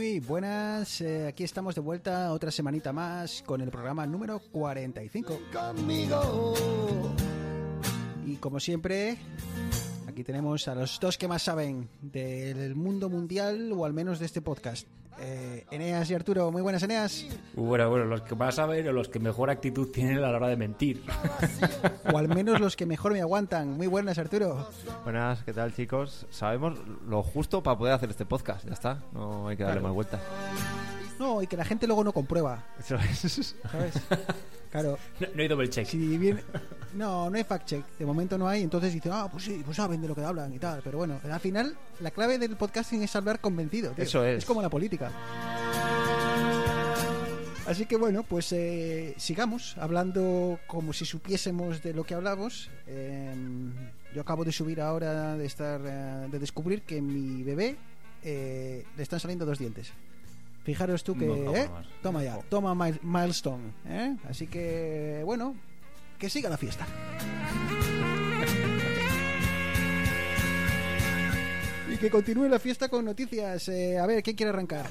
Muy buenas, eh, aquí estamos de vuelta otra semanita más con el programa número 45. Y como siempre, aquí tenemos a los dos que más saben del mundo mundial o al menos de este podcast. Eh, Eneas y Arturo, muy buenas Eneas. Bueno, bueno, los que más saben o los que mejor actitud tienen a la hora de mentir. O al menos los que mejor me aguantan. Muy buenas Arturo. Buenas, ¿qué tal chicos? Sabemos lo justo para poder hacer este podcast, ya está, no hay que darle Claro. más vueltas. No, y que la gente luego no comprueba, Eso es. ¿sabes? Claro, No, no hay double check. si. No, no hay fact check. De momento no hay, entonces dicen, ah, pues sí, pues saben de lo que hablan y tal. Pero bueno, al final, la clave del podcasting es hablar convencido. tío. Eso es. Es como la política. Así que bueno, pues eh, sigamos hablando como si supiésemos de lo que hablamos. Eh, yo acabo de subir ahora de estar eh, de descubrir que mi bebé eh, le están saliendo dos dientes. Fijaros tú que No, no, ¿eh? toma ya, toma mile- milestone, ¿eh? Así que bueno, que siga la fiesta. Y que continúe la fiesta con noticias. Eh, a ver, ¿quién quiere arrancar?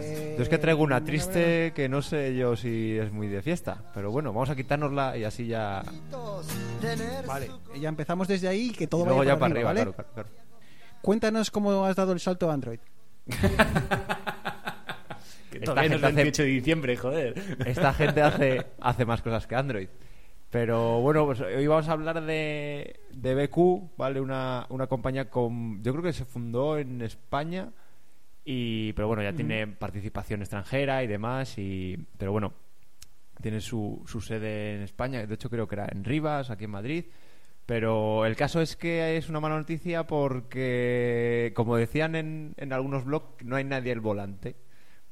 Eh, Yo es que traigo una triste que no sé yo si es muy de fiesta, pero bueno, vamos a quitárnosla y así ya... Vale, ya empezamos desde ahí y que todo y luego vaya ya para para arriba, ¿vale? claro, claro, claro. Cuéntanos cómo has dado el salto a Android. Todavía no es hace- 28 de diciembre, joder. Esta gente hace, hace más cosas que Android. Pero bueno, pues hoy vamos a hablar de, de BQ, ¿vale? Una, una compañía con... Yo creo que se fundó en España, y pero bueno, ya tiene participación extranjera y demás, y pero bueno, tiene su, su sede en España, de hecho creo que era en Rivas, aquí en Madrid. Pero el caso es que es una mala noticia porque, como decían en, en algunos blogs, no hay nadie al volante.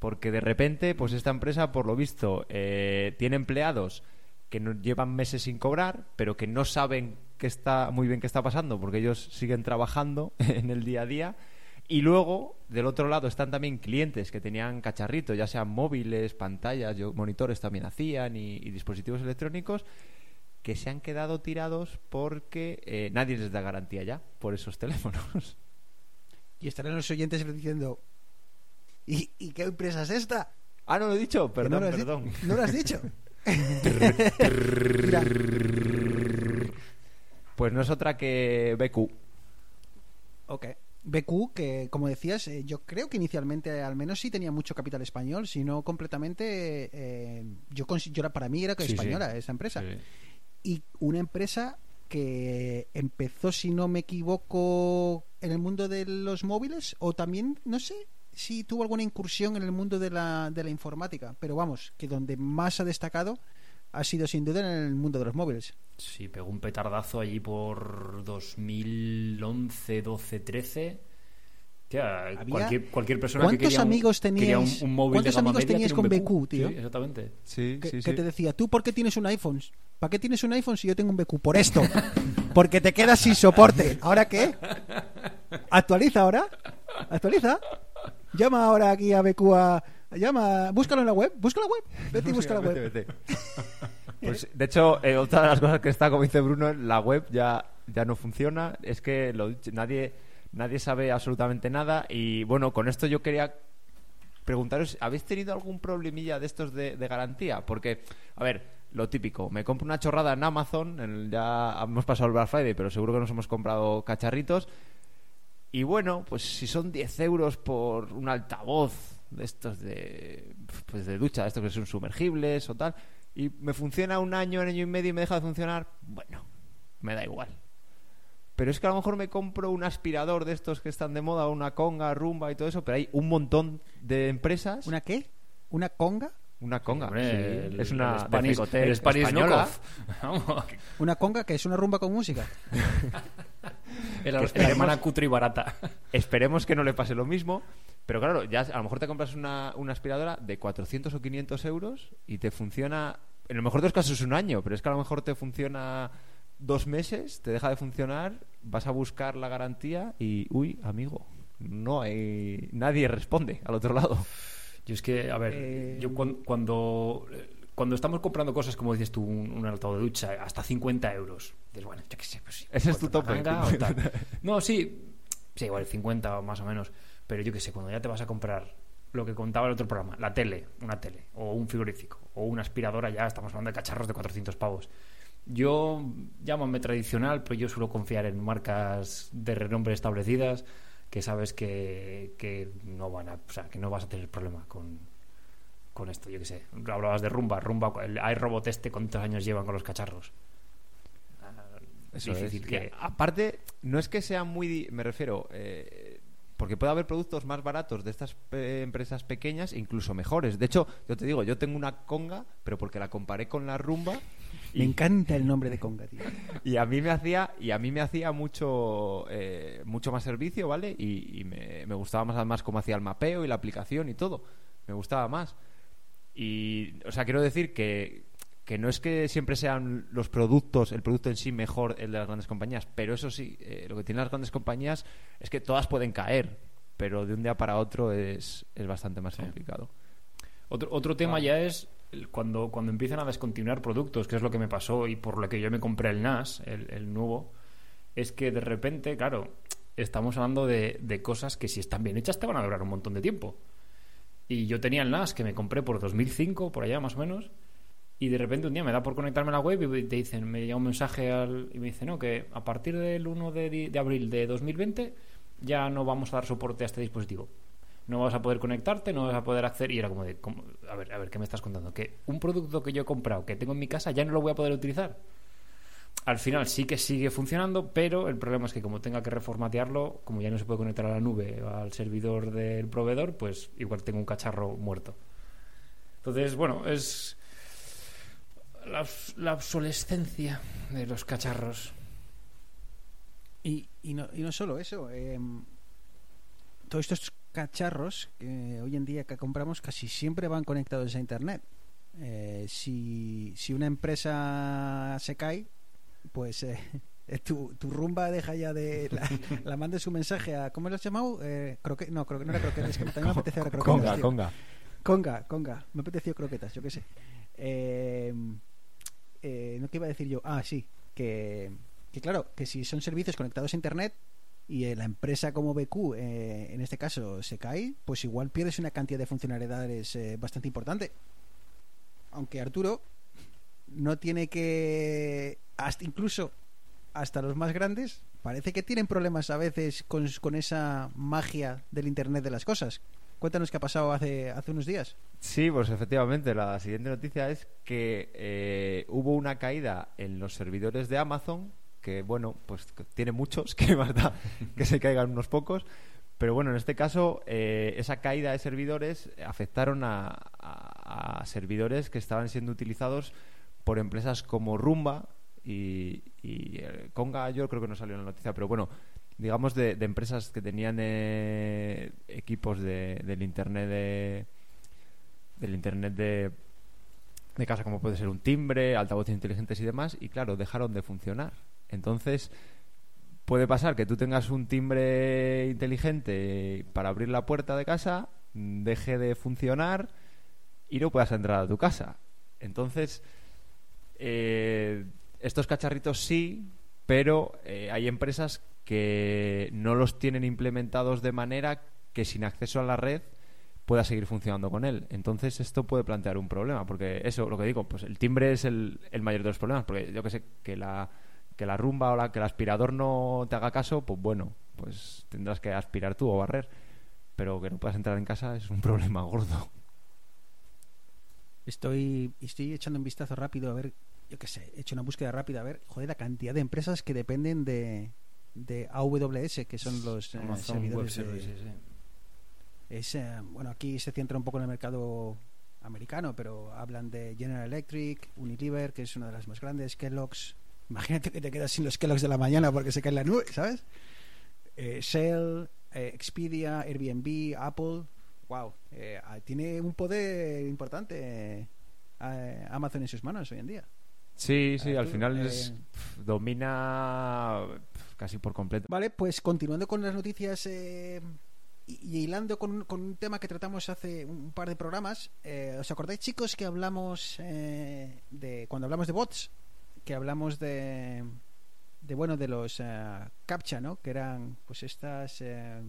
Porque de repente, pues esta empresa, por lo visto, eh, tiene empleados que no, llevan meses sin cobrar, pero que no saben qué está, muy bien qué está pasando, porque ellos siguen trabajando en el día a día. Y luego, del otro lado, están también clientes que tenían cacharritos, ya sean móviles, pantallas, monitores también hacían y, y dispositivos electrónicos, que se han quedado tirados porque eh, nadie les da garantía ya por esos teléfonos. Y estarán los oyentes diciendo, ¿y, y qué empresa es esta? ah, no lo he dicho, perdón, no perdón. ¿No lo has dicho? Pues no es otra que BQ. ok. BQ, que como decías, eh, yo creo que inicialmente al menos sí tenía mucho capital español, si no completamente, eh, yo, yo era- para mí era que Sí, sí. española esa empresa. Sí. y una empresa que empezó, si no me equivoco, en el mundo de los móviles o también, no sé si tuvo alguna incursión en el mundo de la, de la informática, pero vamos, que donde más ha destacado ha sido sin duda en el mundo de los móviles. Sí, pegó un petardazo allí por 2011, 12, 13. Tía, Había- cualquier, cualquier persona que ¿Cuántos quería un- amigos quería un, un móvil cuántos de gama amigos media teníais con BQ, tío? Sí, exactamente. Sí, Que, sí, que sí. te decía, ¿tú por qué tienes un iPhone? ¿Para qué tienes un iPhone si yo tengo un BQ? Por esto. Porque te quedas sin soporte. ¿Ahora qué? ¿Actualiza ahora? ¿Actualiza? Llama ahora aquí a BQ a... Llama, búscalo en la web, busca la web, vete y busca la Vete, web. vete. Pues, de hecho, eh, otra de las cosas que está, como dice Bruno, la web ya, ya no funciona. Es que lo dicho, nadie, nadie sabe absolutamente nada. Y bueno, con esto yo quería preguntaros, ¿habéis tenido algún problemilla de estos de, de garantía? Porque, a ver, lo típico, me compro una chorrada en Amazon, en el- ya hemos pasado el Black Friday, pero seguro que nos hemos comprado cacharritos. Y bueno, pues si son 10 euros por un altavoz de estos de, pues de ducha, estos que son sumergibles o tal, y me funciona un año, un año y medio y me deja de funcionar, bueno, me da igual. Pero es que a lo mejor me compro un aspirador de estos que están de moda, una conga, rumba y todo eso, pero hay un montón de empresas. ¿Una qué? ¿Una conga? Una conga. Hombre, sí. el- es una el Spanish, de el Spanish española. ¿Una conga que es una rumba con música? el, hermana cutre y barata. Esperemos que no le pase lo mismo. Pero claro, ya a lo mejor te compras una, una aspiradora de 400 o 500 euros y te funciona en lo mejor de los casos es un año, pero es que a lo mejor te funciona dos meses, te deja de funcionar, vas a buscar la garantía y, uy, amigo, no hay. Nadie responde al otro lado. Yo es que, a ver, Eh, yo cuan- cuando, cuando estamos comprando cosas, como dices tú, un, un altavoz de ducha, hasta 50 euros, dices, bueno, yo qué sé, pues sí. Ese es tu tope. No, sí, sí, igual 50 o más o menos, pero yo qué sé, cuando ya te vas a comprar lo que contaba el otro programa, la tele, una tele, o un frigorífico, o una aspiradora, ya estamos hablando de cacharros de 400 pavos. Yo, llámame tradicional, pero yo suelo confiar en marcas de renombre establecidas que sabes que, que no van a, o sea, que no vas a tener problema con, con esto, yo qué sé. Hablabas de Rumba, Rumba, el iRobot este, ¿cuántos años llevan con los cacharros? Ah, Eso difícil es. que... Aparte, no es que sea muy. Me refiero. eh, porque puede haber productos más baratos de estas eh, empresas pequeñas, e incluso mejores. De hecho, yo te digo, yo tengo una conga, pero porque la comparé con la rumba. Me encanta el nombre de Conga, tío. Y a mí me hacía, y a mí me hacía mucho, eh, mucho más servicio, ¿vale? Y, y me, me gustaba más además cómo hacía el mapeo y la aplicación y todo. Me gustaba más. Y, o sea, quiero decir que, que no es que siempre sean los productos, el producto en sí mejor el de las grandes compañías, pero eso sí, eh, lo que tienen las grandes compañías es que todas pueden caer, pero de un día para otro es, es bastante más complicado. Otro, otro tema ya es cuando, cuando empiezan a descontinuar productos, que es lo que me pasó y por lo que yo me compré el NAS, el, el nuevo, es que de repente, claro, estamos hablando de, de cosas que si están bien hechas te van a durar un montón de tiempo. Y yo tenía el NAS que me compré por 2005, por allá más o menos, y de repente un día me da por conectarme a la web y te dicen, me llega un mensaje al, y me dice, no, que a partir del 1 de, de abril de 2020 ya no vamos a dar soporte a este dispositivo no vas a poder conectarte, no vas a poder acceder. Y era como de, a ver, a ver, ¿qué me estás contando? Que un producto que yo he comprado, que tengo en mi casa, ya no lo voy a poder utilizar. Al final sí que sigue funcionando, pero el problema es que como tenga que reformatearlo, como ya no se puede conectar a la nube al servidor del proveedor, pues igual tengo un cacharro muerto. Entonces, bueno, es la, la obsolescencia de los cacharros. Y, y, no, y no solo eso, eh, todos estos cacharros que hoy en día que compramos casi siempre van conectados a Internet. Eh, si, si una empresa se cae, pues eh, tu, tu rumba deja ya de... La, la mandes un mensaje a... ¿Cómo lo has llamado? Eh, croque- no, croque- no era croquetas, que también me apetece croquetas. Conga, tío. conga. Conga, conga. Me apeteció croquetas, yo qué sé. Eh, eh, ¿No qué iba a decir yo? Ah, sí. Que, que claro, que si son servicios conectados a Internet y eh, la empresa como BQ, eh, en este caso, se cae, pues igual pierdes una cantidad de funcionalidades eh, bastante importante. Aunque Arturo no tiene que... Hasta, incluso hasta los más grandes parece que tienen problemas a veces con, con esa magia del Internet de las cosas. Cuéntanos qué ha pasado hace, hace unos días. Sí, pues efectivamente, la siguiente noticia es que eh, hubo una caída en los servidores de Amazon, que bueno, pues tiene muchos, que más que se caigan unos pocos, pero bueno, en este caso eh, esa caída de servidores afectaron a- a servidores que estaban siendo utilizados por empresas como Rumba y, eh, Conga, yo creo que no salió en la noticia, pero bueno, digamos de, de empresas que tenían eh, equipos de, del internet de del internet de, de casa como puede ser un timbre, altavoces inteligentes y demás y claro, dejaron de funcionar. Entonces puede pasar que tú tengas un timbre inteligente para abrir la puerta de casa, deje de funcionar y no puedas entrar a tu casa. Entonces eh, estos cacharritos sí, pero eh, hay empresas que no los tienen implementados de manera que sin acceso a la red pueda seguir funcionando con él. Entonces esto puede plantear un problema, porque eso, lo que digo, pues el timbre es el, el mayor de los problemas, porque yo que sé, que la, que la rumba o la, que el aspirador no te haga caso, pues bueno, pues tendrás que aspirar tú o barrer, pero que no puedas entrar en casa es un problema gordo. Estoy, estoy echando un vistazo rápido a ver, yo qué sé, he hecho una búsqueda rápida a ver, joder, la cantidad de empresas que dependen de, de AWS, que son los eh, servidores Web de- Services, es, eh, bueno, aquí se centra un poco en el mercado americano, pero hablan de General Electric, Unilever, que es una de las más grandes, Kellogg's. Imagínate que te quedas sin los Kellogg's de la mañana porque se cae la nube, ¿sabes? Eh, Shell, eh, Expedia, Airbnb, Apple. Wow, tiene un poder importante Amazon en sus manos hoy en día. Sí, sí, al final eh, es, pf, domina pf, casi por completo. Vale, pues continuando con las noticias eh, y, y hilando con, un- con un tema que tratamos hace un par de programas, eh, ¿os acordáis chicos que hablamos eh, de cuando hablamos de bots, que hablamos de de bueno de los eh, captcha, ¿no? Que eran pues estas eh,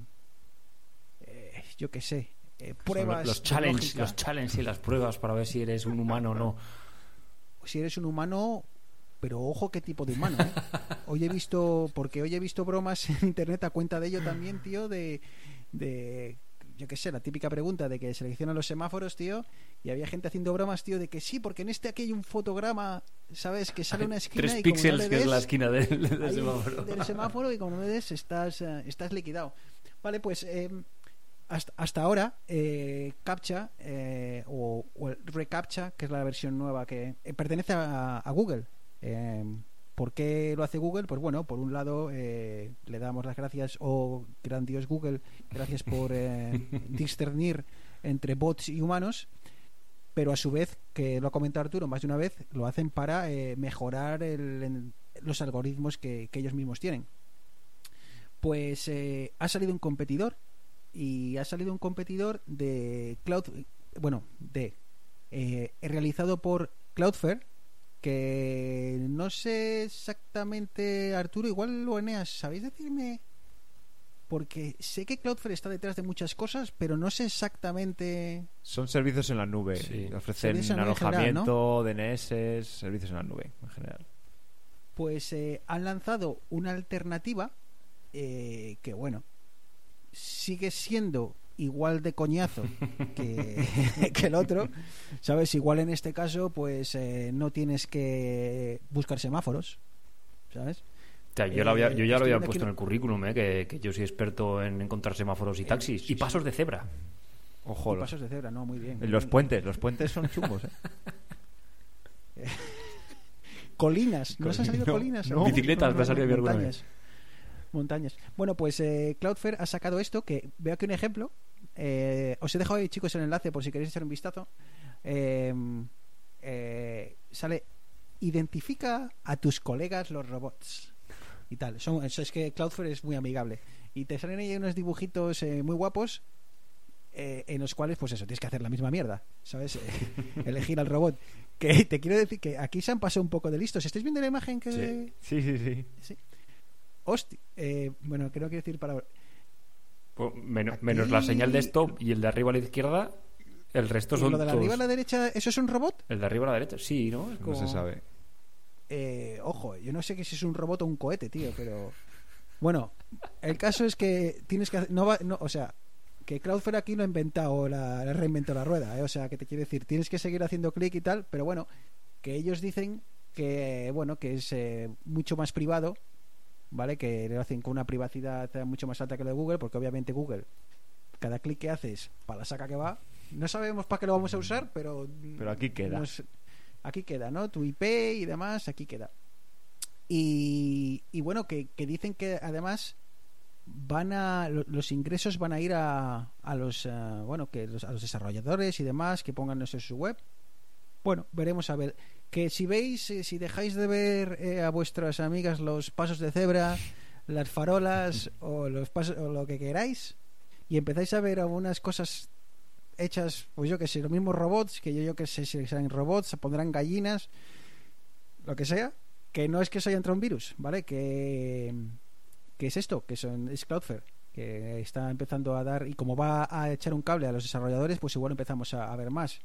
eh, yo qué sé eh, pruebas los de challenge, lógica. los challenge y las pruebas para ver si eres un humano o no. Si eres un humano, pero ojo qué tipo de humano. ¿eh? Hoy he visto, porque hoy he visto bromas en internet a cuenta de ello también, tío, de, de yo qué sé, la típica pregunta de que seleccionan los semáforos, tío, y había gente haciendo bromas, tío, de que sí, porque en este aquí hay un fotograma, ¿sabes? Que sale una esquina Tres y como no píxeles le que es la esquina del, semáforo. del semáforo y como no le des estás, eh, estás liquidado. Vale, pues eh, hasta, hasta ahora eh, CAPTCHA eh, o, o el ReCAPTCHA, que es la versión nueva que eh, pertenece a, a Google. Eh, ¿Por qué lo hace Google? Pues bueno, por un lado eh, le damos las gracias, oh gran Dios Google, gracias por eh, discernir entre bots y humanos, pero a su vez, que lo ha comentado Arturo más de una vez, lo hacen para eh, mejorar el- en- los algoritmos que, que ellos mismos tienen. Pues eh, ha salido un competidor y ha salido un competidor de Cloud, bueno, de eh, realizado por Cloudflare que no sé exactamente Arturo, igual lo Eneas, ¿sabéis decirme? Porque sé que Cloudflare está detrás de muchas cosas, pero no sé exactamente Son servicios en la nube. Sí. Ofrecen Servicios en la nube en general, alojamiento, DNS, servicios en la nube en general. pues eh, han lanzado una alternativa eh, que bueno sigue siendo igual de coñazo que, que el otro sabes igual en este caso pues eh, no tienes que buscar semáforos sabes O sea, yo, había- yo ya lo había puesto en el currículum, ¿eh? que, que yo soy experto en encontrar semáforos y taxis. sí, y pasos de cebra. Ojo, Y los, pasos de cebra no muy bien muy los bien. puentes, los puentes son chungos, ¿eh? Colinas, ¿no han salido No, colinas? no. Bicicletas, me ha salido montañas. Bueno, pues eh, Cloudflare ha sacado esto, que veo aquí un ejemplo. Eh, os he dejado ahí, chicos, el enlace por si queréis echar un vistazo. Eh, eh, sale, identifica a tus colegas los robots. Y tal. Son, eso es que Cloudflare es muy amigable. Y te salen ahí unos dibujitos eh, muy guapos eh, en los cuales, pues eso, tienes que hacer la misma mierda, ¿sabes? Elegir al robot. Que te quiero decir que aquí se han pasado un poco de listos. ¿Estáis viendo la imagen que...? Sí. Sí, sí, sí. Sí. Hostia. eh, bueno, que no quiero decir palabra. Pues, menos, Aquí- menos la señal de stop y el de arriba a la izquierda, el resto son lo de todos- arriba a la derecha, ¿eso es un robot? El de arriba a la derecha, sí, ¿no? Es No como- se sabe. Eh, ojo, yo no sé que si es un robot o un cohete, tío, pero... Bueno, el caso es que tienes que... hacer- No va, no, o sea, que Cloudflare aquí no ha inventado, la, la reinventó la rueda, ¿eh? O sea, que te quiero decir, tienes que seguir haciendo clic y tal, pero bueno, que ellos dicen que, bueno, que es eh, mucho más privado, ¿vale? Que lo hacen con una privacidad mucho más alta que lo de Google, porque obviamente Google, cada clic que haces, para la saca que va, no sabemos para qué lo vamos a usar, pero... Pero aquí queda. nos- aquí queda, ¿no? Tu IP y demás, aquí queda. Y, y bueno, que, que dicen que además van a lo- los ingresos van a ir a, a los eh, bueno que los- a los desarrolladores y demás que pongan eso en su web bueno veremos a ver que si veis eh, si dejáis de ver eh, a vuestras amigas los pasos de cebra las farolas o los pasos o lo que queráis y empezáis a ver algunas cosas hechas pues yo que sé los mismos robots que yo yo que sé si serán robots se pondrán gallinas lo que sea que no es que se haya entrado un virus vale que que es esto, que son, es Cloudflare, que está empezando a dar, y como va a echar un cable a los desarrolladores, pues igual empezamos a, a ver más.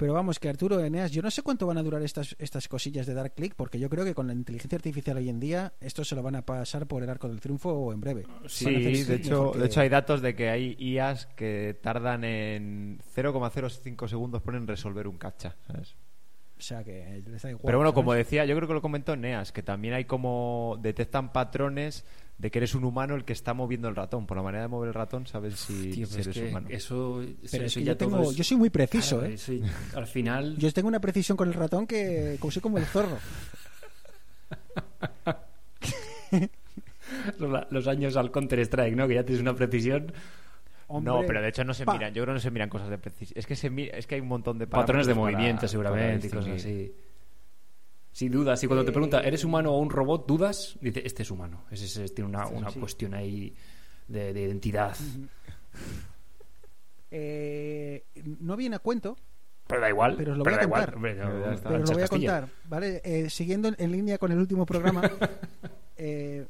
Pero vamos, que Arturo, Eneas, yo no sé cuánto van a durar estas, estas cosillas de dar clic, porque yo creo que con la inteligencia artificial hoy en día, esto se lo van a pasar por el arco del triunfo o en breve. Sí, hacer de hecho, que- de hecho hay datos de que hay IAs que tardan en 0,05 segundos por en resolver un captcha, ¿sabes? O sea, que les da igual. Pero bueno, como decía, yo creo que lo comentó Neas, que también hay como detectan patrones de que eres un humano el que está moviendo el ratón. Por la manera de mover el ratón sabes si, Tío, si pero es eres que humano. eso, Pero es eso que ya yo, tengo, todo es- yo soy muy preciso, Claro, ¿eh? al final Yo tengo una precisión con el ratón que como soy como el zorro. los, los años al Counter Strike, ¿no? Que ya tienes una precisión. Hombre, no, pero de hecho no se pa. miran. Yo creo que no se miran cosas de precisión. Es que se mi- es que hay un montón de Patrones de movimiento, para- seguramente, y cosas así. Si dudas, y cuando te pregunta, Eh, ¿eres humano o un robot? ¿Dudas? Dice, este es humano. Ese, ese tiene una, Sí, una sí. cuestión ahí de, de identidad. Eh, no viene a cuento, Pero da igual. Pero os lo pero voy a da igual. contar. No, Pero pero lo voy a contar, ¿vale? Eh, siguiendo en, en línea con el último programa, eh,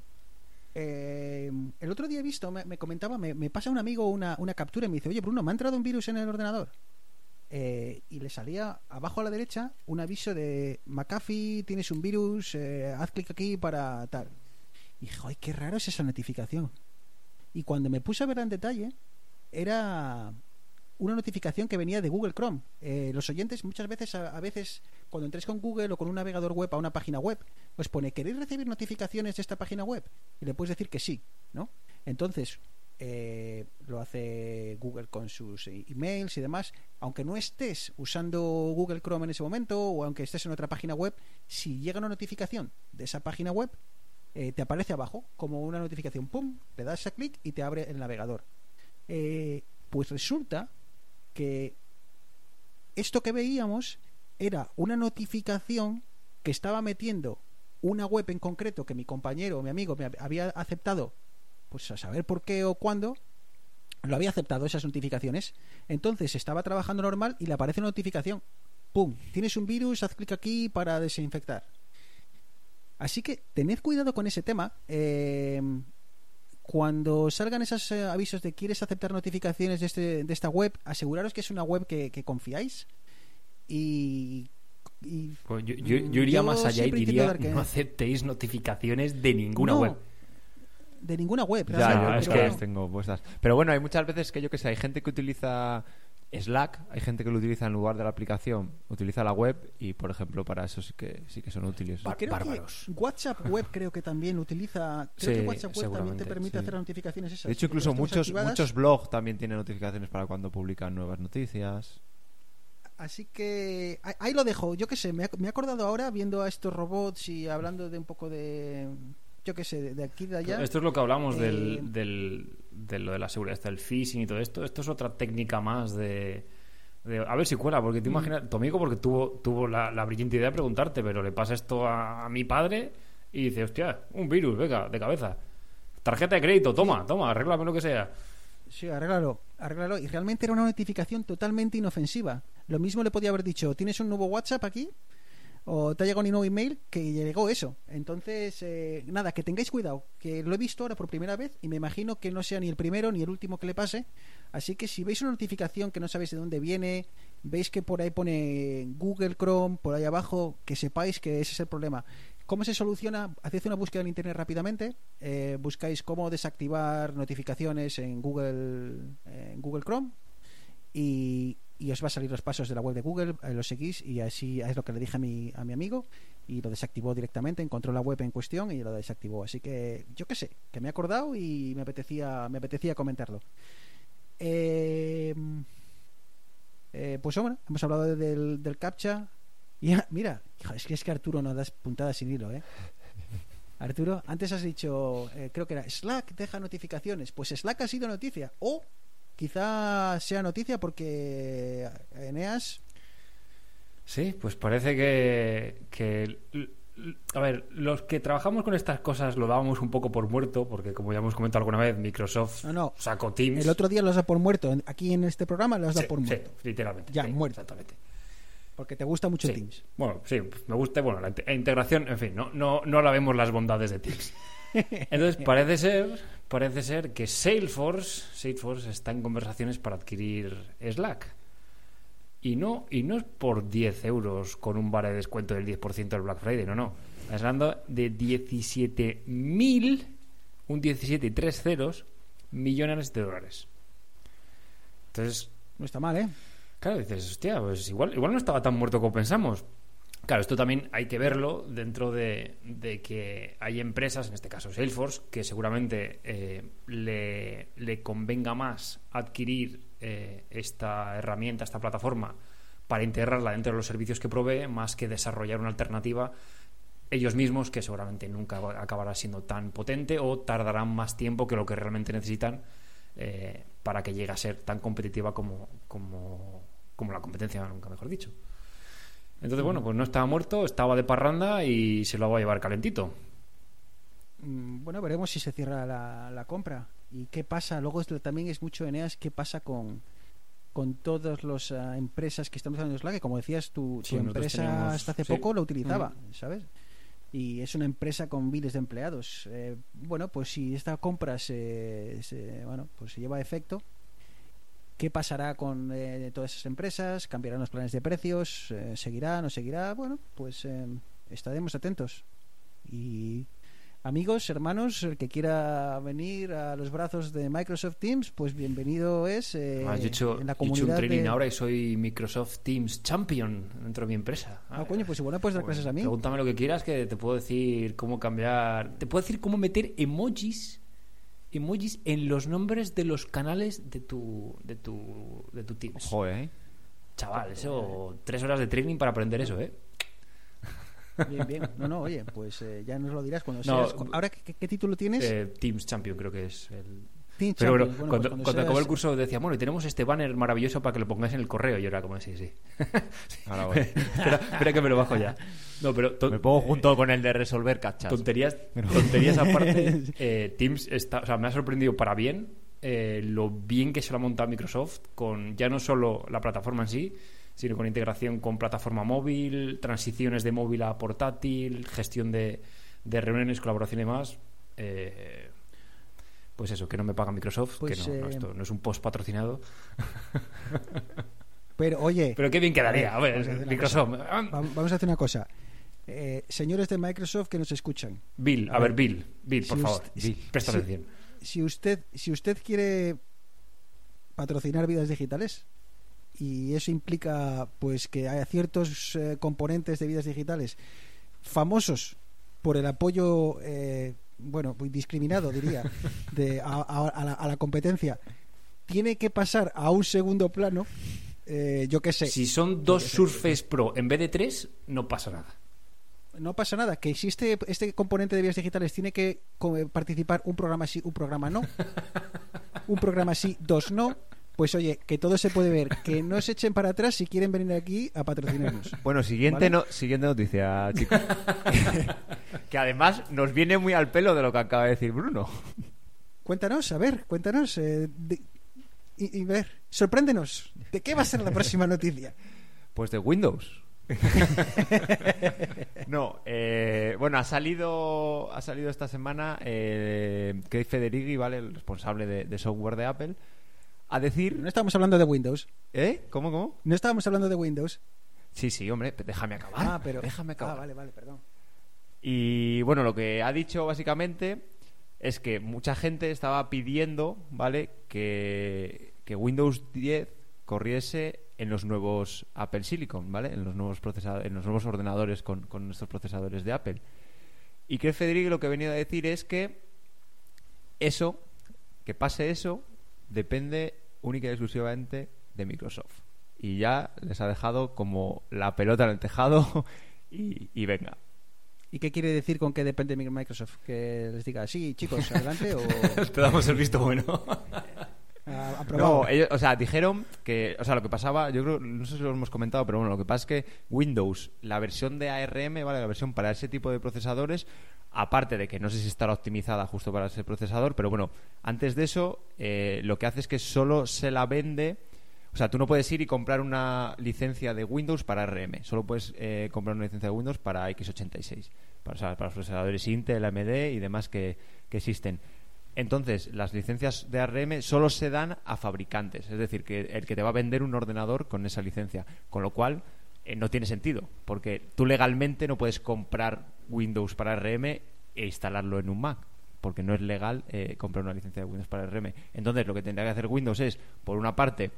el otro día he visto, me, me comentaba, me, pasa un amigo una, una captura y me dice, oye Bruno, me ha entrado un virus en el ordenador. Eh, y le salía abajo a la derecha un aviso de McAfee, tienes un virus, eh, haz clic aquí para tal. Y dije, ay, qué raro es esa notificación. Y cuando me puse a verla en detalle, era una notificación que venía de Google Chrome. Eh, los oyentes muchas veces, a, a veces, cuando entréis con Google o con un navegador web a una página web, os pone, ¿queréis recibir notificaciones de esta página web? Y le puedes decir que sí, ¿no? Entonces, eh, lo hace Google con sus emails y demás. Aunque no estés usando Google Chrome en ese momento o aunque estés en otra página web, si llega una notificación de esa página web, eh, te aparece abajo como una notificación, ¡pum! Le das a clic y te abre el navegador. Eh, pues resulta que esto que veíamos era una notificación que estaba metiendo una web en concreto que mi compañero o mi amigo me hab- había aceptado, pues a saber por qué o cuándo, lo había aceptado esas notificaciones. Entonces estaba trabajando normal y le aparece una notificación. ¡Pum! Tienes un virus, haz clic aquí para desinfectar. Así que tened cuidado con ese tema. Eh, cuando salgan esos eh, avisos de quieres aceptar notificaciones de, este, de esta web, aseguraros que es una web que, que confiáis y, y Pues yo, yo- yo iría Yo más allá y diría, que- no aceptéis notificaciones de ninguna No, web. de ninguna web. Ya, es que que- las tengo puestas. Pero bueno, hay muchas veces que yo que sé, hay gente que utiliza Slack, hay gente que lo utiliza en lugar de la aplicación, utiliza la web y por ejemplo para eso sí que sí que son útiles. Va- creo bárbaros. que WhatsApp web creo que también utiliza creo Sí, que WhatsApp web también te permite sí. hacer las notificaciones esas De hecho, incluso muchos activadas. muchos blogs también tienen notificaciones para cuando publican nuevas noticias. así que ahí- lo dejo yo qué sé me he, acordado ahora viendo a estos robots y hablando de un poco de yo qué sé de, aquí y de allá Esto es lo que hablamos Eh, del, del- de lo de la seguridad, está el phishing y todo esto. Esto es otra técnica más de, de- a ver si cuela, porque Mm. te imaginas, tu amigo porque tuvo, tuvo la, la brillante idea de preguntarte, pero le pasa esto a, a mi padre y dice, hostia, un virus, venga, de cabeza. Tarjeta de crédito, toma, toma, arréglame lo que sea. Sí, arréglalo, arréglalo. Y realmente era una notificación totalmente inofensiva. Lo mismo le podía haber dicho, ¿tienes un nuevo WhatsApp aquí? O te ha llegado un nuevo email que llegó eso. Entonces, eh, nada, que tengáis cuidado, que lo he visto ahora por primera vez y me imagino que no sea ni el primero ni el último que le pase. Así que si veis una notificación que no sabéis de dónde viene, veis que por ahí pone Google Chrome, por ahí abajo, que sepáis que ese es el problema. ¿Cómo se soluciona? Haced una búsqueda en internet rápidamente, eh, buscáis cómo desactivar notificaciones en Google, en Google Chrome y, y os va a salir los pasos de la web de Google, eh, lo seguís y así es lo que le dije a mi, a mi amigo y lo desactivó directamente, encontró la web en cuestión y lo desactivó. Así que yo qué sé, que me he acordado y me apetecía, me apetecía comentarlo. Eh, eh, pues bueno, hemos hablado del, del captcha. Y mira, es que es que Arturo no das puntadas sin hilo, ¿eh? Arturo, antes has dicho, eh, creo que era Slack deja notificaciones. Pues Slack ha sido noticia. O quizá sea noticia porque Eneas. Sí, pues parece que, a ver, los que trabajamos con estas cosas lo dábamos un poco por muerto, porque como ya hemos comentado alguna vez, Microsoft No, no. sacó Teams. El otro día los da por muerto. Aquí en este programa los da Sí, por sí, muerto. literalmente. Ya, sí, muerto. Exactamente. Porque te gusta mucho Sí. Teams. Bueno, sí, me gusta, bueno, la la integración, en fin, no, no, no la vemos las bondades de Teams. Entonces, parece ser, parece ser que Salesforce, Salesforce está en conversaciones para adquirir Slack. Y no, y no es por 10 euros con un vale de descuento del 10% del Black Friday, no, no. Estás hablando de 17.000, un 17 y tres ceros, millones de dólares. Entonces, No está mal, ¿eh? Claro, dices, hostia, pues igual, igual no estaba tan muerto como pensamos. Claro, esto también hay que verlo dentro de, que hay empresas, en este caso Salesforce, que seguramente eh, le, le convenga más adquirir eh, esta herramienta, esta plataforma, para integrarla dentro de los servicios que provee, más que desarrollar una alternativa ellos mismos, que seguramente nunca acabará siendo tan potente o tardarán más tiempo que lo que realmente necesitan eh, para que llegue a ser tan competitiva como, como, como la competencia, nunca mejor dicho. Entonces, bueno, pues no estaba muerto, estaba de parranda y se lo va a llevar calentito. Mm, Bueno, veremos si se cierra la, la compra. ¿Y qué pasa? Luego esto también es mucho, Eneas, qué pasa con, con todas las ah, empresas que están usando Slack. Que como decías, tu, Sí, tu empresa teníamos- hasta hace sí. poco lo utilizaba, ¿sabes? Y es una empresa con miles de empleados. Eh, bueno, pues si esta compra se, se- bueno, pues se lleva a efecto, ¿qué pasará con eh, todas esas empresas? ¿Cambiarán los planes de precios? Eh, ¿Seguirá? ¿No seguirá? Bueno, pues eh, estaremos atentos. Y amigos, hermanos, el que quiera venir a los brazos de Microsoft Teams, pues bienvenido es eh, Ah, yo he hecho, en la yo he hecho un training de... ahora y soy Microsoft Teams Champion dentro de mi empresa. Ah, coño, pues igual puedes dar Bueno, clases a mí. Pregúntame lo que quieras que te puedo decir cómo cambiar. Te puedo decir cómo meter emojis emojis en los nombres de los canales de tu de tu de tu Teams. Joder, ¿eh? Chaval, eso tres horas de training para aprender eso, ¿eh? Bien, bien. No, no, oye, pues eh, ya nos lo dirás cuando No, seas... Ahora, ¿qué, qué título tienes? Eh, Teams Champion creo que es el Team Pero bueno, cuando, pues cuando acabó el curso decía, bueno, y tenemos este banner maravilloso para que lo pongáis en el correo. Y yo era como, sí, sí. Ahora voy. espera, espera que me lo bajo ya. No, pero to- Me pongo junto con el de resolver cachas. tonterías, tonterías aparte, eh, Teams está, o sea, me ha sorprendido para bien eh, lo bien que se lo ha montado Microsoft con ya no solo la plataforma en sí, sino con integración con plataforma móvil, transiciones de móvil a portátil, gestión de, de reuniones, colaboración y demás. Eh, pues eso, que no me paga Microsoft, Pues, que no, no, eh, esto no es un post patrocinado. Pero, oye, Pero qué bien quedaría, A ver, vamos a hacer una Microsoft. va- vamos a hacer una cosa. Eh, señores de Microsoft que nos escuchan, Bill, a, A ver, ver, Bill, Bill, por si favor, usted- Bill, presta si- atención. si usted, si usted quiere patrocinar vidas digitales y eso implica pues que haya ciertos eh, componentes de vidas digitales famosos por el apoyo eh, bueno muy discriminado diría de a, a- a la, a la competencia. Tiene que pasar a un segundo plano eh, yo qué sé. Si son dos Surface Pro en vez de tres, no pasa nada. no pasa nada que existe este componente de vías digitales tiene que co- participar un programa sí un programa no. Un programa sí dos no pues oye que todo se puede ver que no se echen para atrás si quieren venir aquí a patrocinarnos Bueno, siguiente, ¿Vale? no, siguiente noticia, chicos. que además nos viene muy al pelo de lo que acaba de decir Bruno. cuéntanos a ver cuéntanos eh, de- y, y ver sorpréndenos de qué va a ser la próxima noticia Pues de Windows. no, eh, bueno, ha salido, ha salido esta semana eh, Craig Federighi, ¿vale? El responsable de, de software de Apple, a decir... no estábamos hablando de Windows ¿Eh? ¿Cómo, cómo? no estábamos hablando de Windows Sí, sí, hombre, déjame acabar. ah pero Déjame acabar. ah, vale vale perdón Y bueno, lo que ha dicho básicamente es que mucha gente estaba pidiendo, ¿vale? Que, que Windows 10 corriese en los nuevos Apple Silicon, ¿vale? En los nuevos procesado- en los nuevos ordenadores con, con estos procesadores de Apple. Y que Federico lo que ha venido a decir es que eso, que pase eso, depende única y exclusivamente de Microsoft. Y ya les ha dejado como la pelota en el tejado y, y venga. ¿Y qué quiere decir con que depende de Microsoft? Que les diga, sí, chicos, adelante o Te damos el visto bueno. Aprobado. No, ellos, o sea, dijeron que, o sea, lo que pasaba, yo creo, no sé si lo hemos comentado, pero bueno, lo que pasa es que Windows, la versión de ARM, ¿vale? La versión para ese tipo de procesadores, aparte de que no sé si estará optimizada justo para ese procesador, pero bueno, antes de eso, eh, lo que hace es que solo se la vende. O sea, tú no puedes ir y comprar una licencia de Windows para ARM. Solo puedes eh, comprar una licencia de Windows para x86. Para, o sea, para los procesadores Intel, AMD y demás que, que existen. Entonces, las licencias de ARM solo se dan a fabricantes, es decir, que el que te va a vender un ordenador con esa licencia, con lo cual eh, no tiene sentido, porque tú legalmente no puedes comprar Windows para ARM e instalarlo en un Mac, porque no es legal eh, comprar una licencia de Windows para ARM. Entonces, lo que tendría que hacer Windows es, por una parte,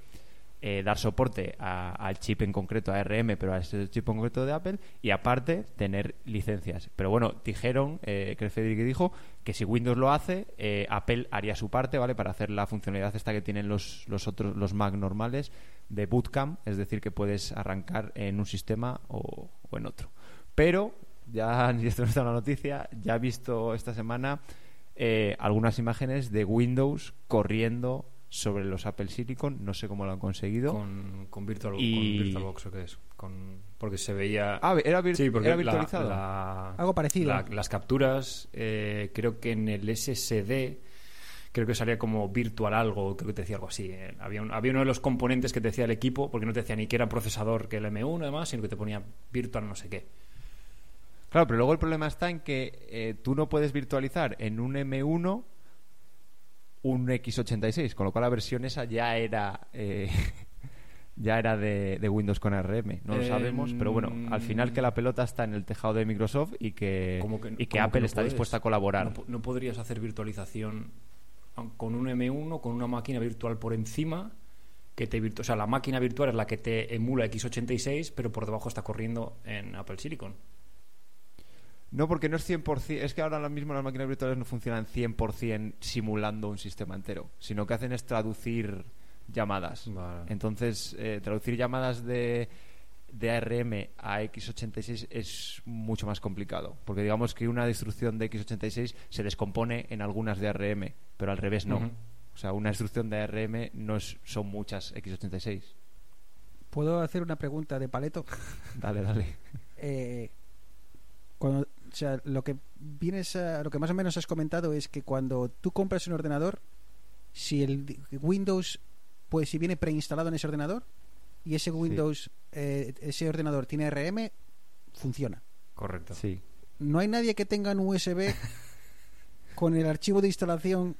eh, dar soporte al chip en concreto, a ARM, pero a ese chip en concreto de Apple, y aparte tener licencias. Pero bueno, dijeron, eh, que el Federico dijo, que si Windows lo hace, eh, Apple haría su parte, ¿vale? Para hacer la funcionalidad esta que tienen los, los otros, los Mac normales de bootcamp, es decir, que puedes arrancar en un sistema o, en otro. Pero, ya, y esto no está en la noticia, ya he visto esta semana eh, algunas imágenes de Windows corriendo sobre los Apple Silicon. No sé cómo lo han conseguido. Con, con, Virtual, Y- con VirtualBox o qué es. Con, porque se veía... Ah, era, vir- sí, porque era virtualizado. la- Algo parecido. la- las capturas, eh, creo que en el SSD, creo que salía como virtual algo, creo que te decía algo así. eh. Había, un- había uno de los componentes que te decía el equipo, porque no te decía ni que era procesador que el M1 además, sino que te ponía virtual no sé qué. Claro, pero luego el problema está en que eh, tú no puedes virtualizar en un M1 un X86, con lo cual la versión esa ya era eh, ya era de, de Windows con ARM. No lo Em, sabemos, pero bueno, al final que la pelota está en el tejado de Microsoft y que, ¿Cómo que- y que Apple no está puedes? dispuesta a colaborar. No podrías hacer virtualización con un M1, con una máquina virtual por encima, que te virtu- o sea, la máquina virtual es la que te emula X86, pero por debajo está corriendo en Apple Silicon. No, porque no es 100%. Es que ahora mismo las máquinas virtuales no funcionan 100% simulando un sistema entero, sino que hacen es traducir llamadas. Vale. Entonces, eh, traducir llamadas de, de ARM a x86 es mucho más complicado. Porque digamos que una instrucción de x86 se descompone en algunas de ARM, pero al revés no. O sea, una instrucción de ARM no es- son muchas x86. ¿Puedo hacer una pregunta de paleto? Dale, dale. Eh, cuando, o sea, lo que vienes a- lo que más o menos has comentado es que cuando tú compras un ordenador, si el Windows, pues si viene preinstalado en ese ordenador y ese Windows, eh, ese ordenador tiene RM, funciona. Correcto. Sí. No hay nadie que tenga un USB con el archivo de instalación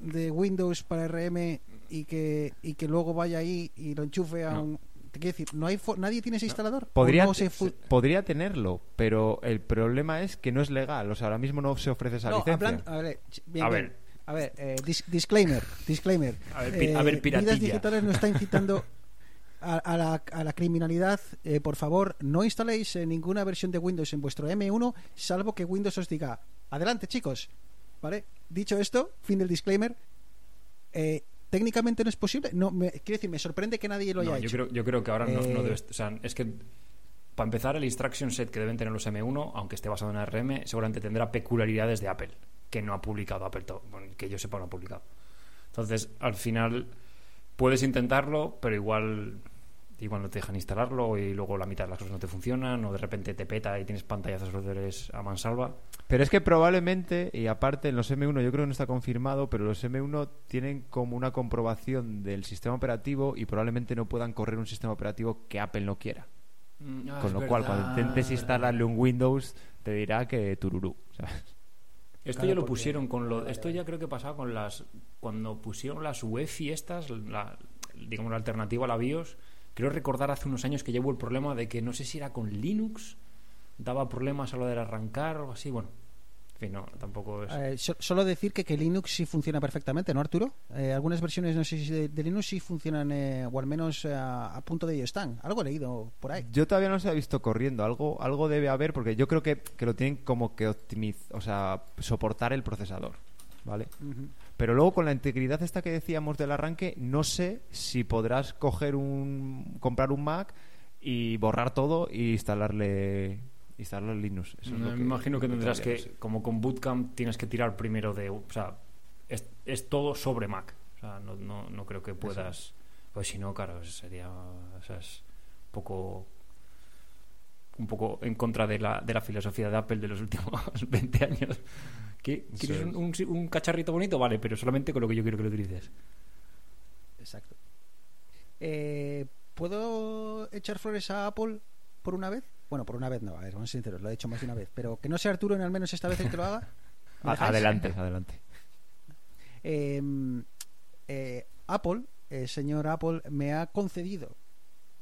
de Windows para RM y que y que luego vaya ahí y lo enchufe a No. un te quiero decir, no hay nadie tiene ese instalador. ¿O Podría, no se fu- podría tenerlo, pero el problema es que no es legal. O sea, ahora mismo no se ofrece esa No, licencia. a ver, bien, A bien. ver. A ver, eh, dis- disclaimer, disclaimer. A ver, pi- a ver, Vidas piratilla. digitales no está incitando a, a la, a la criminalidad. Eh, por favor, no instaléis eh, ninguna versión de Windows en vuestro M1, salvo que Windows os diga, adelante chicos. ¿Vale? Dicho esto, fin del disclaimer. Eh, técnicamente no es posible. No, me, quiero decir, me sorprende que nadie lo haya No, yo, hecho. creo, yo creo que ahora no, no Eh, debes. O sea, es que para empezar, el instruction set que deben tener los M1, aunque esté basado en ARM, seguramente tendrá peculiaridades de Apple, que no ha publicado Apple, bueno, que yo sepa, no ha publicado. Entonces, al final, puedes intentarlo, pero igual. Igual no te dejan instalarlo y luego la mitad de las cosas no te funcionan o de repente te peta y tienes pantallazos verdes a mansalva. Pero es que probablemente, y aparte en los M1 yo creo que no está confirmado, pero los M1 tienen como una comprobación del sistema operativo y probablemente no puedan correr un sistema operativo que Apple no quiera. Con lo cual, cuando intentes instalarle un Windows, te dirá que tururú. ¿sabes? Esto Claro, ya lo porque- pusieron con lo. Vale, esto ya creo que pasaba con las. Cuando pusieron las UEFI estas, la, digamos la alternativa a la BIOS. Creo recordar hace unos años que llevo el problema de que no sé si era con Linux, daba problemas a lo de arrancar o algo así. Bueno, en fin, no, tampoco es. Eh, so- solo decir que, que Linux sí funciona perfectamente, ¿no, Arturo? Eh, algunas versiones, no sé si de, de Linux sí funcionan, eh, o al menos eh, a, punto de ello están. Algo he leído por ahí. Yo todavía no se ha visto corriendo. Algo, algo debe haber porque yo creo que, que lo tienen como que optimizar, o sea, soportar el procesador. ¿Vale? Ujú. Pero luego con la integridad esta que decíamos del arranque, no sé si podrás coger un comprar un Mac y borrar todo y instalarle instalarle Linux. Eso es No, lo me imagino que tendrás que, como con Bootcamp, tienes que tirar primero de. O sea, es, es todo sobre Mac. O sea, no, no, no creo que puedas. Pues si no, claro, sería. O sea, es un poco. Un poco en contra de la, de la filosofía de Apple de los últimos 20 años. ¿Qué? ¿Quieres un, un, un cacharrito bonito? Vale, pero solamente con lo que yo quiero que lo utilices. Exacto. Eh, ¿Puedo echar flores a Apple por una vez? Bueno, por una vez no, a ver, vamos a ser sinceros, lo he hecho más de una vez. Pero que no sea Arturo en al menos esta vez el que lo haga. Adelante, adelante. Eh, eh, Apple, el señor Apple, me ha concedido,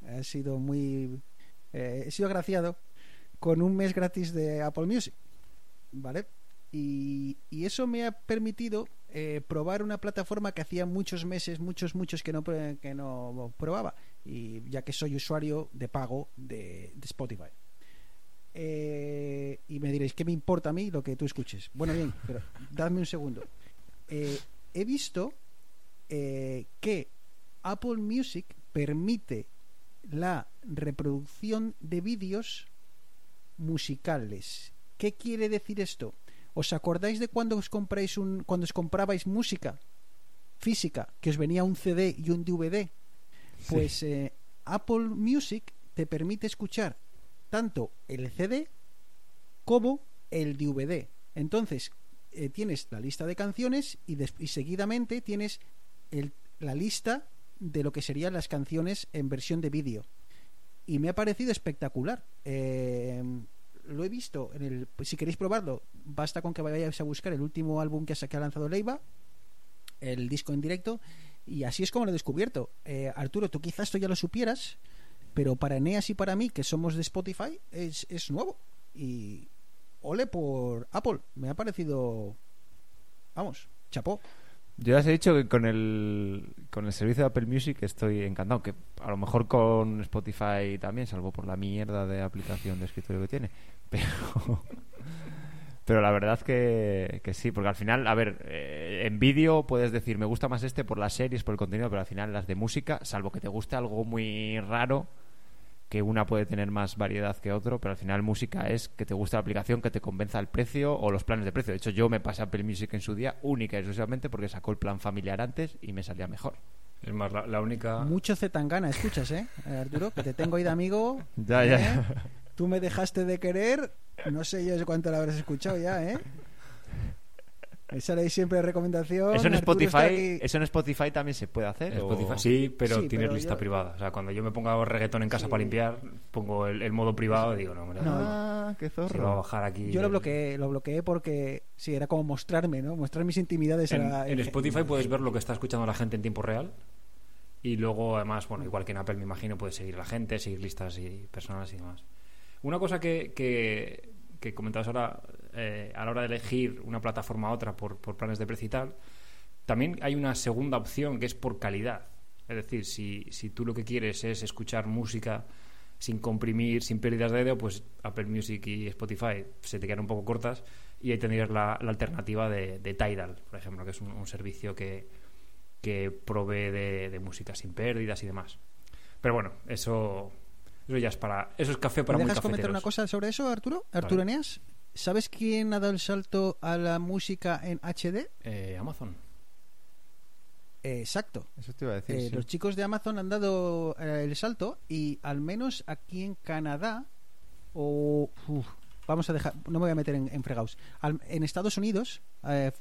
ha sido muy, eh, he sido agraciado con un mes gratis de Apple Music, ¿vale? Y, eso me ha permitido eh, probar una plataforma que hacía muchos meses, muchos, muchos que no, que no probaba, y ya que soy usuario de pago de, Spotify. Eh, y me diréis, ¿qué me importa a mí lo que tú escuches? Bueno, bien, pero dadme un segundo. Eh, he visto que Apple Music permite la reproducción de vídeos musicales. ¿Qué quiere decir esto? ¿Os acordáis de cuando os compráis un, cuando os comprabais música? física, que os venía un CD y un DVD, pues eh, Apple Music te permite escuchar tanto el CD como el DVD. Entonces, eh, tienes la lista de canciones y, y seguidamente tienes el- la lista de lo que serían las canciones en versión de vídeo. Y me ha parecido espectacular. Eh, lo he visto en el. si queréis probarlo, basta con que vayáis a buscar el último álbum que ha, lanzado Leiva, el disco en directo, y así es como lo he descubierto. Eh, Arturo, tú quizás esto ya lo supieras, pero para Eneas y para mí, que somos de Spotify, es, es nuevo. Y ole por Apple, me ha parecido. Vamos, chapó. Yo ya os he dicho que con el, con el servicio de Apple Music estoy encantado, que a lo mejor con Spotify también, salvo por la mierda de aplicación de escritorio que tiene. Pero, pero la verdad que, que sí, porque al final, a ver, eh, en vídeo puedes decir, me gusta más este por las series, por el contenido, pero al final las de música, salvo que te guste algo muy raro, que una puede tener más variedad que otro, pero al final música es que te gusta la aplicación, que te convenza el precio o los planes de precio. De hecho, yo me pasé Apple Music en su día única y exclusivamente porque sacó el plan familiar antes y me salía mejor. Es más, la, la única. Mucho Zetangana, escuchas, ¿eh? Arturo, que te tengo ahí de amigo. Ya, ¿eh? Tú me dejaste de querer, no sé yo cuánto la habrás escuchado ya, ¿eh? Esa ley siempre de recomendación. Eso en Arturo Spotify, eso en Spotify también se puede hacer. En o- Spotify, sí, pero Sí, tienes pero lista yo- privada. O sea, cuando yo me pongo reggaetón en casa Sí. para limpiar, pongo el, el modo privado y digo, no, hombre, No, Ah, qué si va a zorro. bajar aquí. Yo lo bloqueé, lo bloqueé porque sí, era como mostrarme, ¿no? Mostrar mis intimidades. En, a la- en Spotify puedes ver lo que está escuchando la gente en tiempo real. Y luego, además, bueno, igual que en Apple, me imagino, puedes seguir a la gente, seguir listas y personas y demás. Una cosa que, que, comentabas ahora, eh, a la hora de elegir una plataforma a otra por, por planes de precio y tal, también hay una segunda opción que es por calidad. Es decir, si, si tú lo que quieres es escuchar música sin comprimir, sin pérdidas de audio, pues Apple Music y Spotify se te quedan un poco cortas y ahí tendrías la, la alternativa de, de Tidal, por ejemplo, que es un, servicio que, que provee de música sin pérdidas y demás. Pero bueno, eso, eso ya es para... Eso es café para ¿Me muy dejas comentar una cosa sobre eso, Arturo? Arturo Vale. Eneas. ¿Sabes quién ha dado el salto a la música en HD? Eh, Amazon. Eh, exacto. Eso te iba a decir. Eh, sí. Los chicos de Amazon han dado eh, el salto y al menos aquí en Canadá o uf, vamos a dejar, no me voy a meter en, en fregados. Al- en Estados Unidos eh,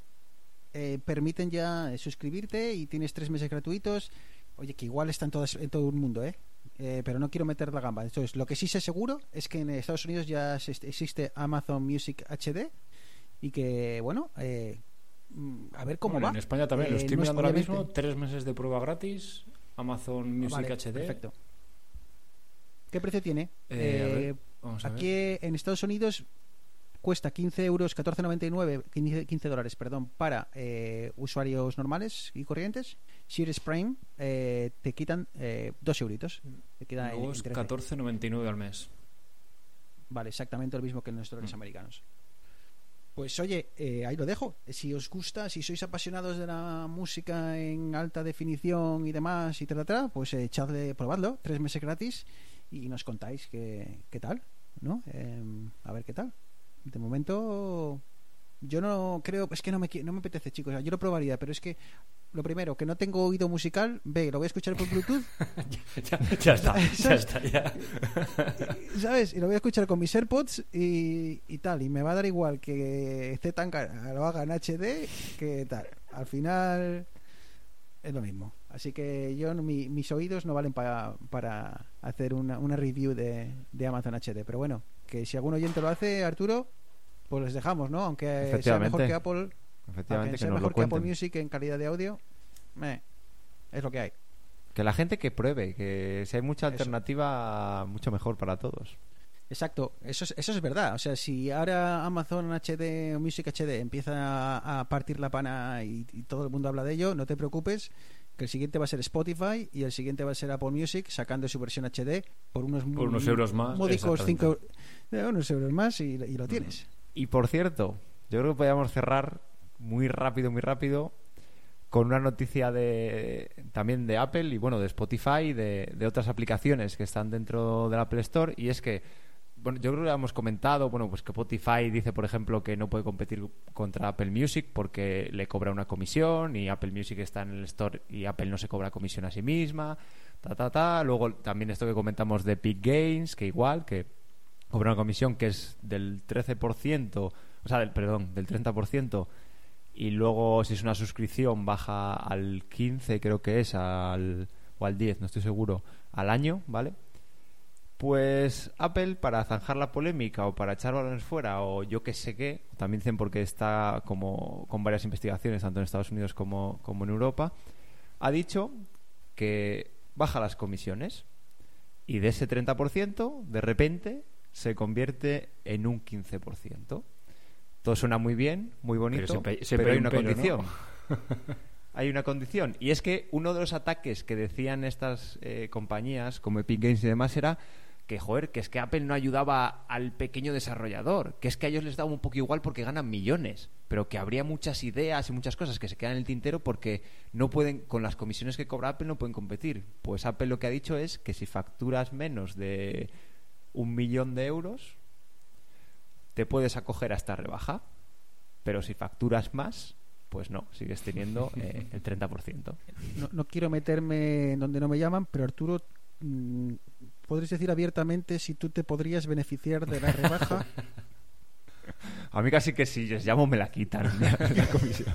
eh, permiten ya suscribirte y tienes tres meses gratuitos. Oye, que igual está en, todas, en todo el mundo, ¿eh? Eh, pero no quiero meter la gamba. Entonces, lo que sí sé seguro es que en Estados Unidos ya existe Amazon Music HD y que, bueno, eh, mm, a ver cómo Bueno, va. En España también, lo Eh, estoy no mirando ahora mismo, tres meses de prueba gratis, Amazon Music Vale, HD. Perfecto. ¿Qué precio tiene? Ver. aquí en Estados Unidos cuesta 15 euros, 14,99, 15, 15 dólares, perdón, para eh, usuarios normales y corrientes. Sirius Prime eh, te quitan eh, 2 euritos. Te queda en- Luego en es 13. 14.99 al mes. Vale, exactamente lo mismo que en los dólares Mm. americanos. Pues oye, eh, ahí lo dejo. Si os gusta, si sois apasionados de la música en alta definición y demás y tal, tal, pues eh, echadle, probadlo, tres meses gratis y nos contáis qué, qué tal, ¿no? Em, a ver qué tal. De momento, yo no creo, es que no me, no me apetece, chicos. Yo lo probaría, pero es que lo primero, que no tengo oído musical, ve, lo voy a escuchar por Bluetooth ya, ya está, ya está, ya. ¿Sabes? Y lo voy a escuchar con mis AirPods y, y tal. Y me va a dar igual que esté tan lo haga en HD que tal. Al final es lo mismo. Así que yo, mi- mis oídos no valen para, para hacer una, una review de, de Amazon HD. Pero bueno, que si algún oyente lo hace, Arturo, pues les dejamos, ¿no? Aunque sea mejor que Apple, Efectivamente, aunque que sea mejor que Apple. Music en calidad de audio, es lo que hay. Que la gente que pruebe, que si hay mucha Eso. alternativa, mucho mejor para todos. Exacto, eso es, eso es verdad. O sea, si ahora Amazon HD o Music HD empieza a, partir la pana y, y todo el mundo habla de ello, no te preocupes, que el siguiente va a ser Spotify y el siguiente va a ser Apple Music sacando su versión HD por unos, Por unos euros más, módicos cinco, exactamente. eh, unos euros más y, y lo tienes. Y por cierto, yo creo que podríamos cerrar muy rápido, muy rápido, con una noticia de también de Apple y bueno, de Spotify de, de otras aplicaciones que están dentro del Apple Store. Y es que bueno, yo creo que hemos comentado, bueno, pues que Spotify dice, por ejemplo, que no puede competir contra Apple Music porque le cobra una comisión y Apple Music está en el store y Apple no se cobra comisión a sí misma, ta, ta, ta. Luego también esto que comentamos de Big Gains, que igual, que cobra una comisión que es del 13%, o sea, del, perdón, del 30%, y luego si es una suscripción baja al 15, creo que es, al, o al 10, no estoy seguro, al año, ¿vale? Pues Apple, para zanjar la polémica o para echar balones fuera o yo que sé qué, también dicen porque está como con varias investigaciones, tanto en Estados Unidos como, como en Europa, ha dicho que baja las comisiones y de ese 30% de repente se convierte en un 15%. Todo suena muy bien, muy bonito, Pero hay hay un una condición. hay una condición. Y es que uno de los ataques que decían estas eh, compañías, como Epic Games y demás, era que, joder, que es que Apple no ayudaba al pequeño desarrollador, que es que a ellos les daba un poco igual porque ganan millones, pero que habría muchas ideas y muchas cosas que se quedan en el tintero porque no pueden, con las comisiones que cobra Apple, no pueden competir. Pues Apple lo que ha dicho es que si facturas menos de un millón de euros, te puedes acoger a esta rebaja, pero si facturas más, pues no, sigues teniendo eh, el 30%. No, no quiero meterme en donde no me llaman, pero Arturo, mm, ¿podrías decir abiertamente si tú te podrías beneficiar de la rebaja? A mí casi que si les llamo me la quitan la comisión.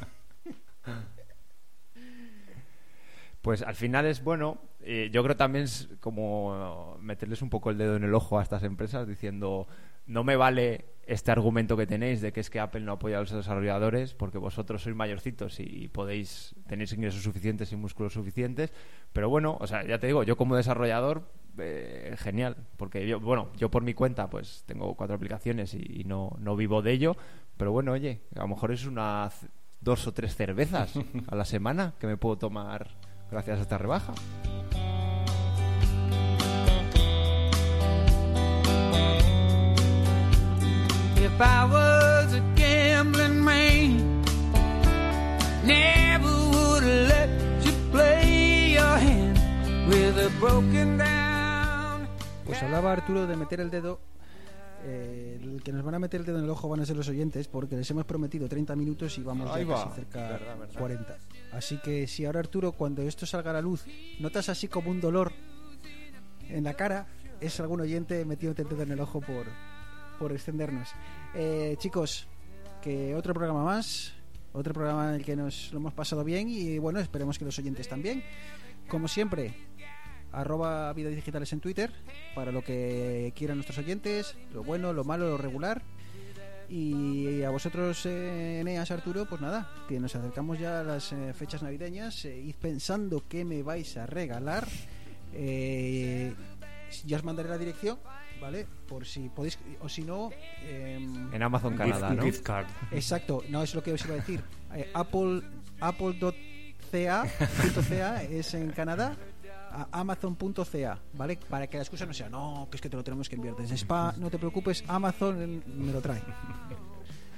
Pues al final es bueno. eh, yo creo también es como meterles un poco el dedo en el ojo a estas empresas diciendo no me vale este argumento que tenéis de que es que Apple no apoya a los desarrolladores porque vosotros sois mayorcitos y podéis tenéis ingresos suficientes y músculos suficientes pero bueno o sea ya te digo yo como desarrollador eh, genial porque yo bueno yo por mi cuenta pues tengo cuatro aplicaciones y, no no vivo de ello pero bueno oye a lo mejor es una dos o tres cervezas a la semana que me puedo tomar gracias a esta rebaja If I was a gambling man, never would have let you play your hand with a broken down. Pues hablaba Arturo de meter el dedo. eh, el que nos van a meter el dedo en el ojo van a ser los oyentes, porque les hemos prometido 30 minutos y vamos Ahí ya va. casi cerca verdad. 40. Así que si ahora Arturo, cuando esto salga a la luz, notas así como un dolor en la cara, es algún oyente metiéndote en el ojo por, por extendernos. Eh, chicos, que otro programa más, otro programa en el que nos lo hemos pasado bien y bueno, esperemos que los oyentes también. Como siempre, arroba Vidas Digitales en Twitter para lo que quieran nuestros oyentes, lo bueno, lo malo, lo regular. Y a vosotros, eh, Eneas, Arturo, pues nada, que nos acercamos ya a las eh, fechas navideñas. eh, id pensando qué me vais a regalar. Eh, ya os mandaré la dirección, ¿vale? Por si podéis, o si no, em, en Amazon Canadá gift- ¿no? un gift card. Exacto, no es lo que os iba a decir. Eh, Apple Apple.ca .ca es en Canadá a Amazon.ca, ¿vale? Para que la excusa no sea, no, que es que te lo tenemos que enviar desde Spa, no te preocupes, Amazon me lo trae.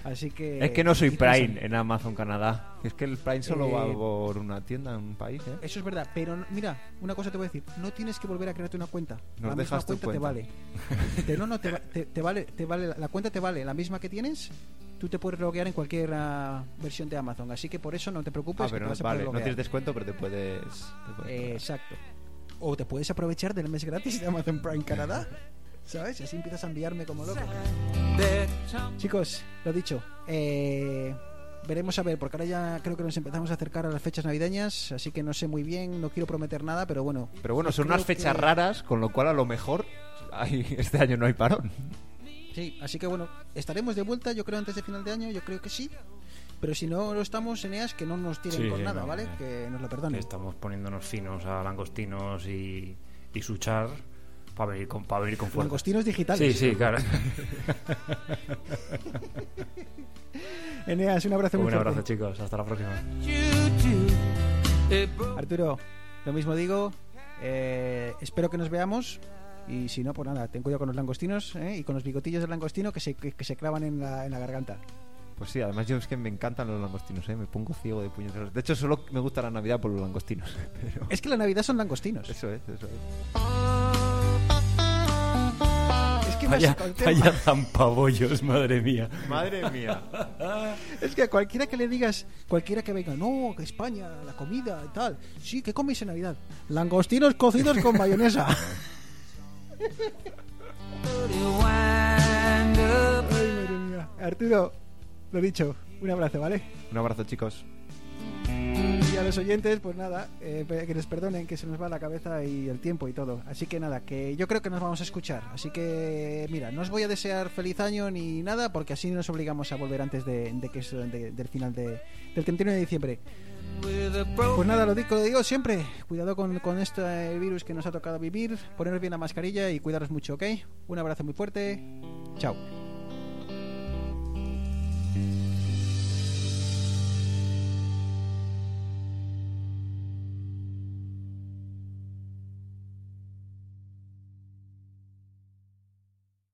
Así que Es que no soy. Prime en Amazon Canadá. Es que el Prime solo Eh, va por una tienda en un país, ¿eh? Eso es verdad, pero no- mira, una cosa te voy a decir, no tienes que volver a crearte una cuenta. Nos la dejas misma tu cuenta, te vale. Te- no, no, te, va- te- te vale, te vale, la cuenta te vale la misma que tienes. Tú te puedes loguear en cualquier ah, versión de Amazon, así que por eso no te preocupes. Ah, que pero te no, vas a poder vale, no tienes descuento, pero te puedes... te puedes Eh, exacto. O te puedes aprovechar del mes gratis de Amazon Prime Canadá. ¿Sabes? Y así empiezas a enviarme como loco. Chicos, lo dicho. eh, veremos a ver, porque ahora ya creo que nos empezamos a acercar a las fechas navideñas. Así que no sé muy bien, no quiero prometer nada, pero bueno. Pero bueno, son unas fechas que- raras, con lo cual a lo mejor hay- este año no hay parón. Sí, así que bueno, estaremos de vuelta, yo creo, antes de final de año, yo creo que sí. Pero si no lo estamos, Eneas, que no nos tiren Sí, con sí, nada, ¿vale? eh, Que nos lo perdonen. estamos poniéndonos finos a langostinos y, y suchar para venir con, para venir con fuerza. Langostinos digitales. Sí, sí, claro. Eneas, un abrazo muy Un abrazo, chicos. Hasta la próxima. Arturo, lo mismo digo. eh, espero que nos veamos. Y si no, pues nada, ten cuidado con los langostinos ¿eh? y con los bigotillos del langostino que se, que, que se clavan en la, en la garganta. Pues sí, además yo es que me encantan los langostinos, ¿eh? Me pongo ciego de puñeteros. De hecho, solo me gusta la Navidad por los langostinos. Pero... Es que la Navidad son langostinos. Eso es, eso es. Es que Vaya, vaya zampabollos, madre mía. Madre mía. Es que a cualquiera que le digas, cualquiera que venga, no, que España, la comida y tal. Sí, ¿qué coméis en Navidad? Langostinos cocidos con mayonesa. Ay, madre mía. Arturo, lo dicho, un abrazo, ¿vale? Un abrazo, chicos. Y a los oyentes, pues nada, eh, que les perdonen que se nos va la cabeza y el tiempo y todo. Así que nada, que yo creo que nos vamos a escuchar. Así que, mira, no os voy a desear feliz año ni nada, porque así nos obligamos a volver antes de, de que de- del final de- del 31 de diciembre. Pues nada, lo digo, lo digo siempre. Cuidado con, con este virus que nos ha tocado vivir. Poneros bien la mascarilla y cuidaros mucho, ¿ok? Un abrazo muy fuerte. Chao.